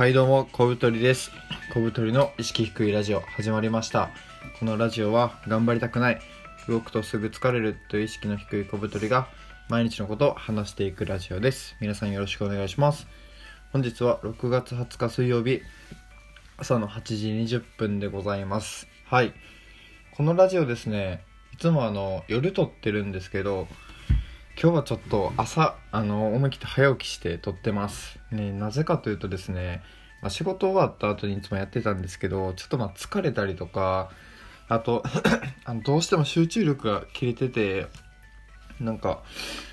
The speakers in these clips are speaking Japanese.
はいどうも、小太りです。小太りの意識低いラジオ始まりました。このラジオは頑張りたくない、動くとすぐ疲れるという意識の低い小太りが毎日のことを話していくラジオです。皆さんよろしくお願いします。本日は6月20日水曜日、朝の8時20分でございます。はい。このラジオですね、いつもあの、夜撮ってるんですけど、今日はちょっと朝、あの、思い切って早起きして撮ってます。ね、なぜかというとですね、まあ、仕事終わった後にいつもやってたんですけど、ちょっとまあ疲れたりとか、あと あの、どうしても集中力が切れてて、なんか、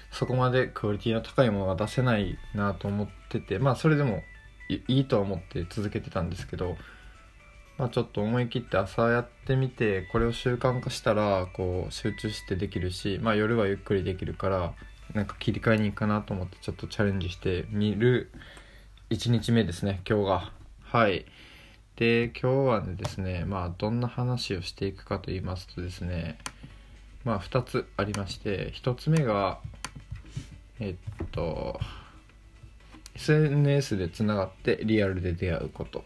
そこまでクオリティの高いものが出せないなと思ってて、まあそれでもいいとは思って続けてたんですけど、まあちょっと思い切って朝やってみて、これを習慣化したら、こう集中してできるし、まあ夜はゆっくりできるから、なんか切り替えにいいかなと思ってちょっとチャレンジしてみる1日目ですね、今日が。はい。で、今日はねですね、まあどんな話をしていくかと言いますとですね、まあ2つありまして、1つ目が、えっと、SNS でつながってリアルで出会うこと。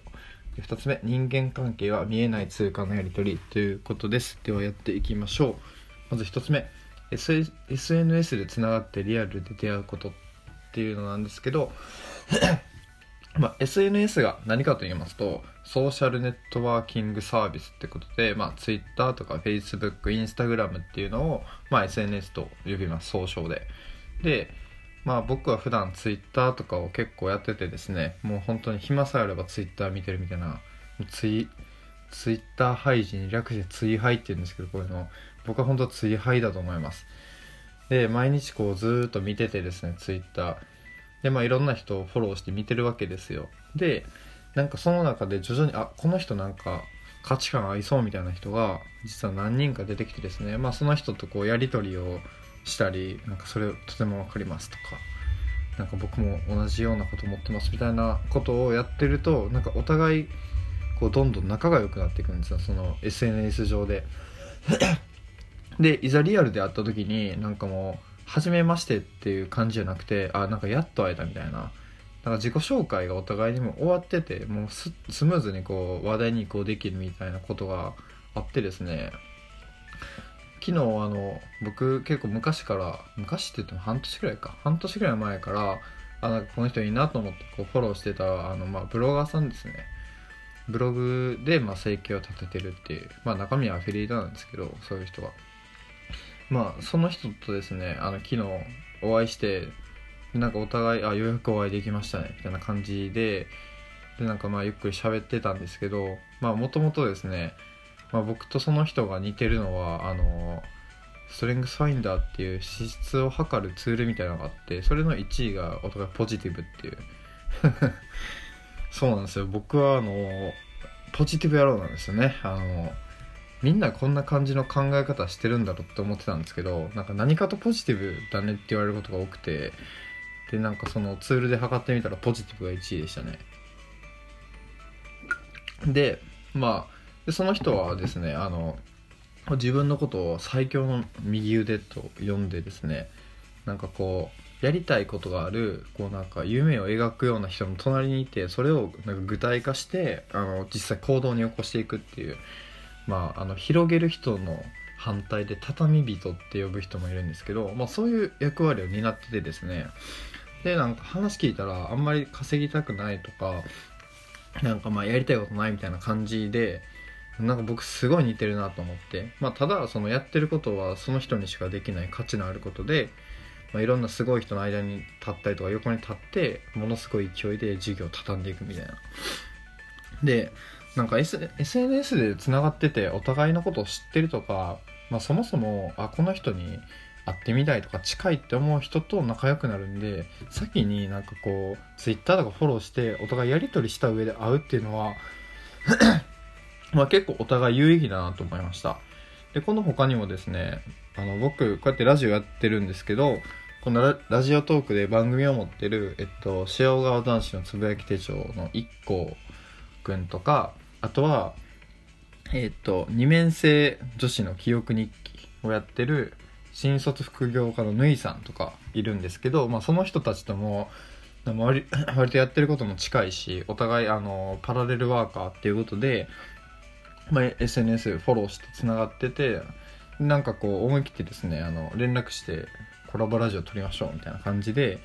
2つ目、人間関係は見えない通貨のやり取りということです。ではやっていきましょう。まず1つ目、S、SNS でつながってリアルで出会うことっていうのなんですけど、まあ、SNS が何かと言いますと、ソーシャルネットワーキングサービスってことで、まあ、Twitter とか Facebook、Instagram っていうのを、まあ、SNS と呼びます、総称で。で、まあ僕は普段 Twitter とかを結構やっててですね、もう本当に暇さえあれば Twitter 見てるみたいな、ツイ、Twitter 配信に略してツイハイって言うんですけど、こういうの、僕は本当ツイハイだと思います。で、毎日こうずーっと見ててですね、Twitter。で、まあいろんな人をフォローして見てるわけですよ。で、なんかその中で徐々に、あ、この人なんか価値観合いそうみたいな人が実は何人か出てきてですね、まあその人とこうやりとりをしたりなんかそれとても分かりますとかなんか僕も同じようなこと思ってますみたいなことをやってるとなんかお互いこうどんどん仲が良くなっていくんですよ。その SNS 上で。でいざリアルで会った時になんかもう初めましてっていう感じじゃなくてあなんかやっと会えたみたいな。なんか自己紹介がお互いにも終わっててもうススムーズにこう話題に移行できるみたいなことがあってですね。昨日あの僕結構昔から昔って言っても半年くらいか。半年くらい前からあなんかこの人いいなと思ってこうフォローしてたあの、まあ、ブロガーさんですね。ブログでまあ生計を立ててるっていうまあ中身はアフィリエイトなんですけどそういう人は。まあその人とですねあの昨日お会いしてなんかお互いあようやくお会いできましたねみたいな感じででなんかまあゆっくり喋ってたんですけどまあもともとですねまあ、僕とその人が似てるのはあのストレングスファインダーっていう資質を測るツールみたいなのがあってそれの1位がお互いポジティブっていう。そうなんですよ。僕はあのポジティブ野郎なんですよね。あのみんなこんな感じの考え方してるんだろうって思ってたんですけどなんか何かとポジティブだねって言われることが多くてでなんかそのツールで測ってみたらポジティブが1位でしたね。でまあでその人はですねあの自分のことを最強の右腕と呼んでですねなんかこうやりたいことがあるこうなんか夢を描くような人の隣にいてそれをなんか具体化してあの実際行動に起こしていくっていうまああの広げる人の反対で畳人って呼ぶ人もいるんですけど、まあ、そういう役割を担っててですねでなんか話聞いたらあんまり稼ぎたくないとかなんかまあやりたいことないみたいな感じでなんか僕すごい似てるなと思って、まあ、ただそのやってることはその人にしかできない価値のあることで、まあ、いろんなすごい人の間に立ったりとか横に立ってものすごい勢いで授業を畳んでいくみたいな。でなんか、S、SNS でつながっててお互いのことを知ってるとか、まあ、そもそもあこの人に会ってみたいとか近いって思う人と仲良くなるんで先になんかこう Twitter とかフォローしてお互いやり取りした上で会うっていうのはまあ結構お互い有意義だなと思いました。で、この他にもですね、あの、僕、こうやってラジオやってるんですけど、このラジオトークで番組を持ってる、えっと、塩川男子のつぶやき手帳の一個くんとか、あとは、えっと、二面性女子の記憶日記をやってる、新卒副業家のぬいさんとかいるんですけど、まあその人たちとも、割 割とやってることも近いしお互いあのパラレルワーカーっていうことで、まあ、SNS フォローしてつながっててなんかこう思い切ってですねあの連絡してコラボラジオ撮りましょうみたいな感じで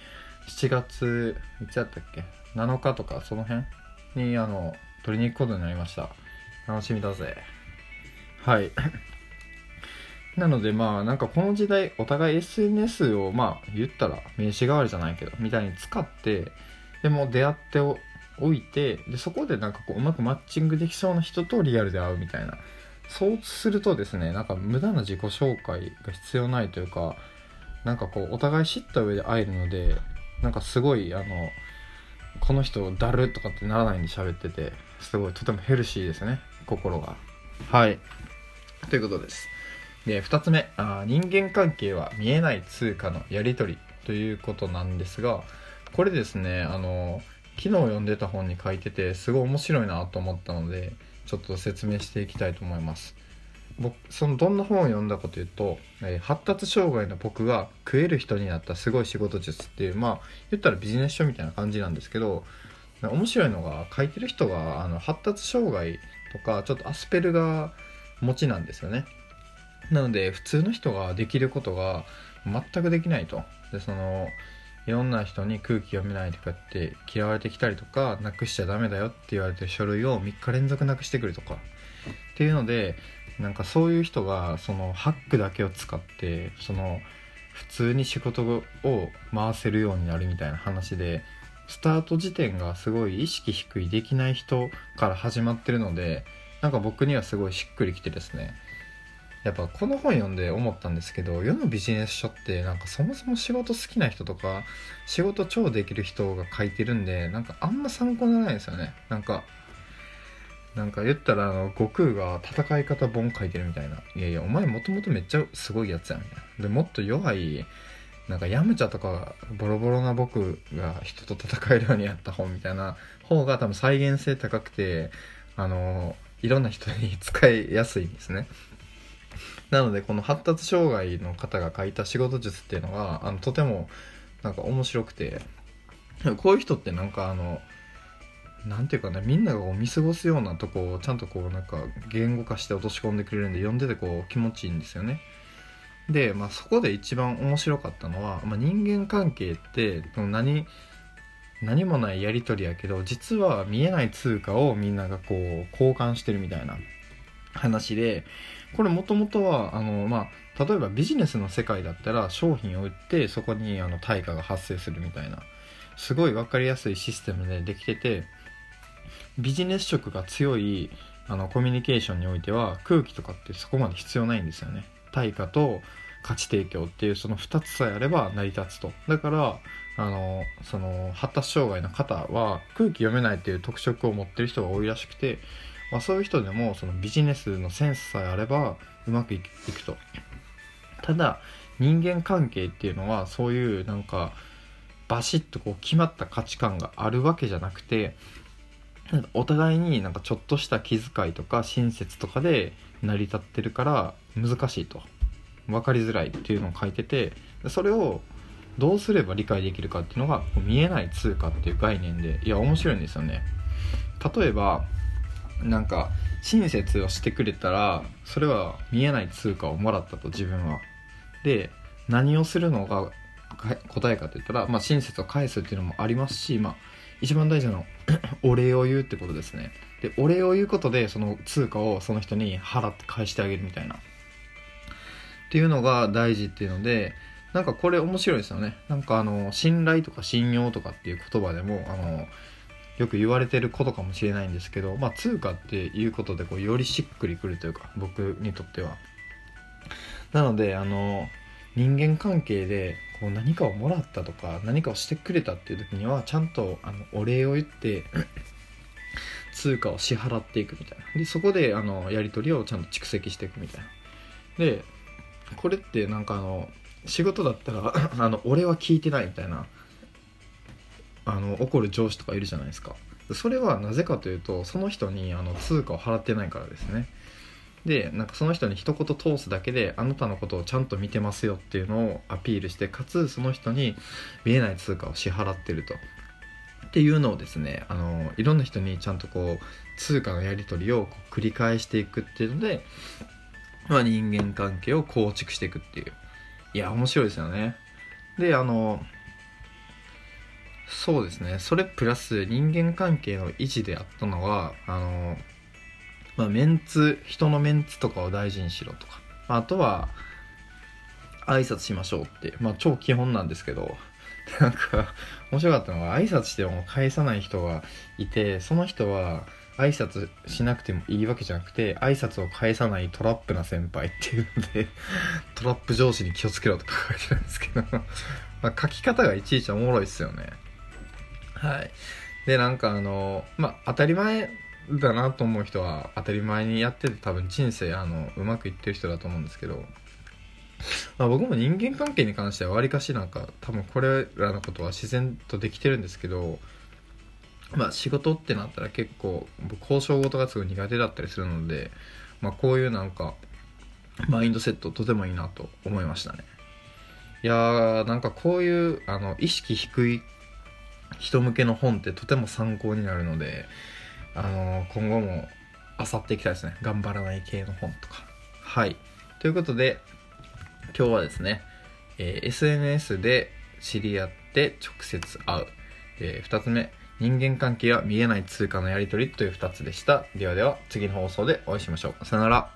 7月いつやったっけ？7日とかその辺？にあの撮りに行くことになりました。楽しみだぜ。はい。なのでまあなんかこの時代お互い SNS をまあ言ったら名刺代わりじゃないけどみたいに使ってでも出会っておいてでそこでなんかこううまくマッチングできそうな人とリアルで会うみたいな。そうするとですねなんか無駄な自己紹介が必要ないというかなんかこうお互い知った上で会えるのでなんかすごいあのこの人だるとかってならないんで喋っててすごいとてもヘルシーですね心が。はい。ということです。で2つ目あ人間関係は見えない通貨のやり取りということなんですがこれですねあの昨日読んでた本に書いててすごい面白いなと思ったのでちょっと説明していきたいと思います。僕そのどんな本を読んだかというと、えー、発達障害の僕が食える人になったすごい仕事術っていうまあ言ったらビジネス書みたいな感じなんですけど面白いのが書いてる人があの発達障害とかちょっとアスペルガー持ちなんですよね。なので普通の人ができることが全くできないと。でそのいろんな人に空気読めないとかって嫌われてきたりとかなくしちゃダメだよって言われてる書類を3日連続なくしてくるとか。っていうのでなんかそういう人がそのハックだけを使ってその普通に仕事を回せるようになるみたいな話でスタート時点がすごい意識低いできない人から始まってるのでなんか僕にはすごいしっくりきてですね。やっぱこの本読んで思ったんですけど世のビジネス書ってなんかそもそも仕事好きな人とか仕事超できる人が書いてるんでなんかあんま参考にならないんですよね。なんかなんか言ったらあの悟空が戦い方本書いてるみたいな。いやいやお前もともとめっちゃすごいやつやんみたいな。でもっと弱いなんかヤムチャとかボロボロな僕が人と戦えるようにやった本みたいな方が多分再現性高くてあのいろんな人に使いやすいんですね。なのでこの発達障害の方が書いた仕事術っていうのがあのとてもなんか面白くてこういう人ってなんかあのなんていうかねみんながこう見過ごすようなとこをちゃんとこうなんか言語化して落とし込んでくれるんで読んでてこう気持ちいいんですよね。で、まあ、そこで一番面白かったのは、まあ、人間関係って何何もないやり取りやけど実は見えない通貨をみんながこう交換してるみたいな話でこれもともとはあの、まあ、例えばビジネスの世界だったら商品を売ってそこにあの対価が発生するみたいなすごい分かりやすいシステムでできててビジネス色が強いあのコミュニケーションにおいては空気とかってそこまで必要ないんですよね。対価と価値提供っていうその2つさえあれば成り立つと。だからあのその発達障害の方は空気読めないっていう特色を持ってる人が多いらしくて、まあ、そういう人でもそのビジネスのセンスさえあればうまくいくと。ただ人間関係っていうのはそういうなんかバシッとこう決まった価値観があるわけじゃなくてお互いになんかちょっとした気遣いとか親切とかで成り立ってるから難しいと。分かりづらいっていうのを書いててそれをどうすれば理解できるかっていうのが見えない通貨っていう概念でいや面白いんですよね。例えばなんか親切をしてくれたらそれは見えない通貨をもらったと自分は。で何をするのが答えかと言ったら、まあ、親切を返すっていうのもありますし、まあ、一番大事なの お礼を言うってことですね。でお礼を言うことでその通貨をその人に払って返してあげるみたいな。っていうのが大事っていうのでなんかこれ面白いですよね。なんかあの信頼とか信用とかっていう言葉でもあのよく言われてることかもしれないんですけど、まあ、通貨っていうことでこうよりしっくりくるというか僕にとっては。なのであの人間関係でこう何かをもらったとか何かをしてくれたっていう時にはちゃんとあのお礼を言って 通貨を支払っていくみたいな。でそこであのやり取りをちゃんと蓄積していくみたいな。でこれってなんかあの仕事だったら あの俺は聞いてないみたいな。あの怒る上司とかいるじゃないですか。それはなぜかというとその人にあの通貨を払ってないからですね。でなんかその人に一言通すだけであなたのことをちゃんと見てますよっていうのをアピールしてかつその人に見えない通貨を支払ってると。っていうのをですねあのいろんな人にちゃんとこう通貨のやり取りを繰り返していくっていうので、まあ、人間関係を構築していくっていう。いや面白いですよね。であのそうですね。それプラス人間関係の維持であったのはあの、まあ、メンツ人のメンツとかを大事にしろとか。あとは挨拶しましょうって、まあ、超基本なんですけど。なんか面白かったのが挨拶しても返さない人がいてその人は挨拶しなくてもいいわけじゃなくて挨拶を返さないトラップな先輩っていうので トラップ上司に気をつけろとか書いてるんですけど。まあ書き方がいちいちおもろいっすよね。はい。でなんかあのまあ当たり前だなと思う人は当たり前にやってて多分人生あのうまくいってる人だと思うんですけどまあ、僕も人間関係に関してはわりかしなんか多分これらのことは自然とできてるんですけどまあ仕事ってなったら結構交渉事がすごい苦手だったりするので、まあ、こういうなんかマインドセットとてもいいなと思いましたね。いやーなんかこういうあの意識低い人向けの本ってとても参考になるのであの今後も漁っていきたいですね頑張らない系の本とかはいということで今日はですね、えー、SNS で知り合って直接会う。えー、2つ目、人間関係は見えない通貨のやり取りという2つでした。ではでは、次の放送でお会いしましょう。さよなら。